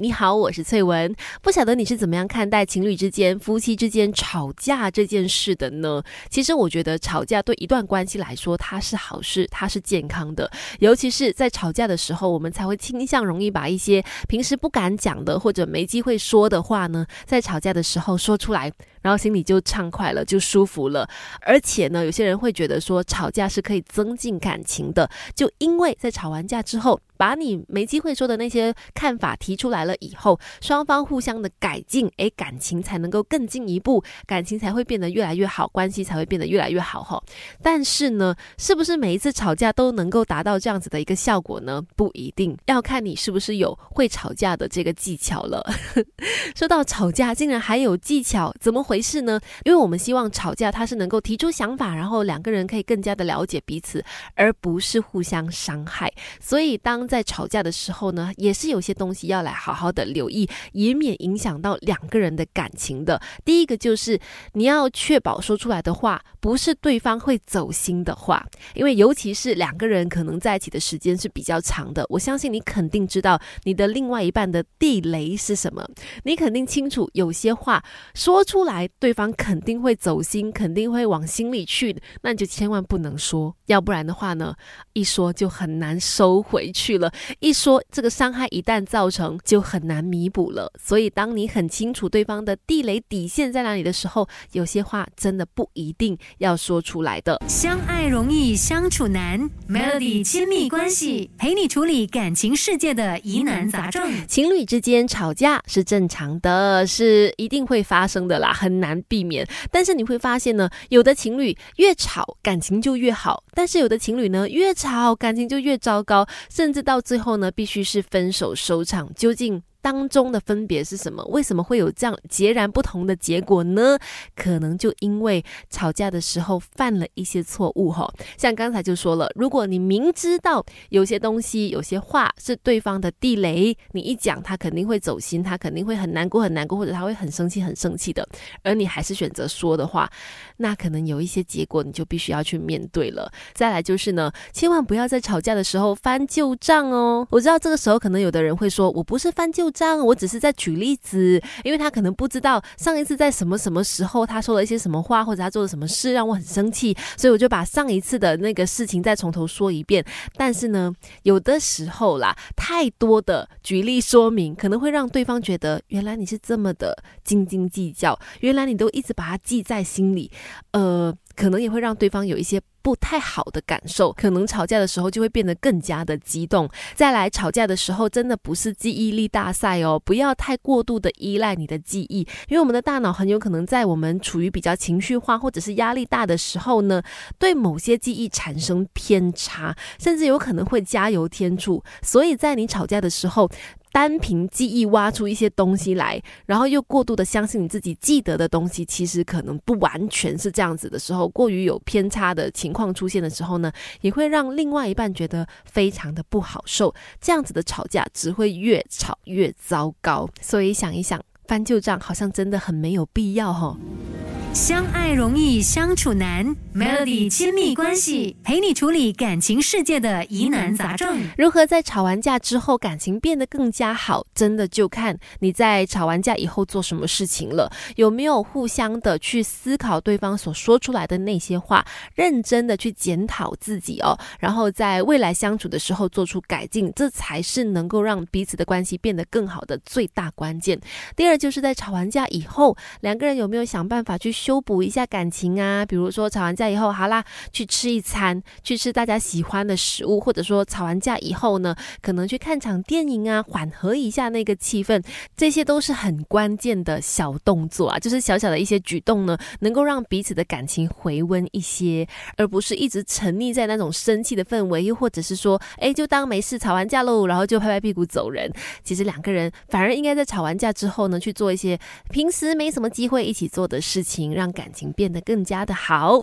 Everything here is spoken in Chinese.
你好，我是翠文。不晓得你是怎么样看待情侣之间、夫妻之间吵架这件事的呢？其实我觉得吵架对一段关系来说，它是好事，它是健康的。尤其是在吵架的时候，我们才会倾向容易把一些平时不敢讲的或者没机会说的话呢，在吵架的时候说出来，然后心里就畅快了，就舒服了。而且呢，有些人会觉得说，吵架是可以增进感情的，就因为在吵完架之后。把你没机会说的那些看法提出来了以后，双方互相的改进，诶，感情才能够更进一步，感情才会变得越来越好，关系才会变得越来越好哈。但是呢，是不是每一次吵架都能够达到这样子的一个效果呢？不一定要看你是不是有会吵架的这个技巧了。说到吵架，竟然还有技巧，怎么回事呢？因为我们希望吵架它是能够提出想法，然后两个人可以更加的了解彼此，而不是互相伤害。所以当在吵架的时候呢，也是有些东西要来好好的留意，以免影响到两个人的感情的。第一个就是你要确保说出来的话不是对方会走心的话，因为尤其是两个人可能在一起的时间是比较长的，我相信你肯定知道你的另外一半的地雷是什么，你肯定清楚有些话说出来对方肯定会走心，肯定会往心里去，那你就千万不能说，要不然的话呢，一说就很难收回去了。一说这个伤害一旦造成，就很难弥补了。所以，当你很清楚对方的地雷底线在哪里的时候，有些话真的不一定要说出来的。相爱容易相处难，Melody 亲密关系陪你处理感情世界的疑难杂症。情侣之间吵架是正常的，是一定会发生的啦，很难避免。但是你会发现呢，有的情侣越吵感情就越好，但是有的情侣呢越吵感情就越糟糕，甚至到。最后呢，必须是分手收场。究竟？当中的分别是什么？为什么会有这样截然不同的结果呢？可能就因为吵架的时候犯了一些错误哈。像刚才就说了，如果你明知道有些东西、有些话是对方的地雷，你一讲他肯定会走心，他肯定会很难过、很难过，或者他会很生气、很生气的，而你还是选择说的话，那可能有一些结果你就必须要去面对了。再来就是呢，千万不要在吵架的时候翻旧账哦。我知道这个时候可能有的人会说，我不是翻旧。这样，我只是在举例子，因为他可能不知道上一次在什么什么时候他说了一些什么话，或者他做了什么事让我很生气，所以我就把上一次的那个事情再从头说一遍。但是呢，有的时候啦，太多的举例说明可能会让对方觉得，原来你是这么的斤斤计较，原来你都一直把它记在心里，呃。可能也会让对方有一些不太好的感受，可能吵架的时候就会变得更加的激动。再来吵架的时候，真的不是记忆力大赛哦，不要太过度的依赖你的记忆，因为我们的大脑很有可能在我们处于比较情绪化或者是压力大的时候呢，对某些记忆产生偏差，甚至有可能会加油添醋。所以在你吵架的时候。单凭记忆挖出一些东西来，然后又过度的相信你自己记得的东西，其实可能不完全是这样子的时候，过于有偏差的情况出现的时候呢，也会让另外一半觉得非常的不好受。这样子的吵架只会越吵越糟糕。所以想一想，翻旧账好像真的很没有必要哈。相爱容易相处难，Melody 亲密关系陪你处理感情世界的疑难杂症。如何在吵完架之后感情变得更加好？真的就看你在吵完架以后做什么事情了，有没有互相的去思考对方所说出来的那些话，认真的去检讨自己哦，然后在未来相处的时候做出改进，这才是能够让彼此的关系变得更好的最大关键。第二就是在吵完架以后，两个人有没有想办法去。修补一下感情啊，比如说吵完架以后，好啦，去吃一餐，去吃大家喜欢的食物，或者说吵完架以后呢，可能去看场电影啊，缓和一下那个气氛，这些都是很关键的小动作啊，就是小小的一些举动呢，能够让彼此的感情回温一些，而不是一直沉溺在那种生气的氛围，又或者是说，哎，就当没事，吵完架喽，然后就拍拍屁股走人。其实两个人反而应该在吵完架之后呢，去做一些平时没什么机会一起做的事情让感情变得更加的好。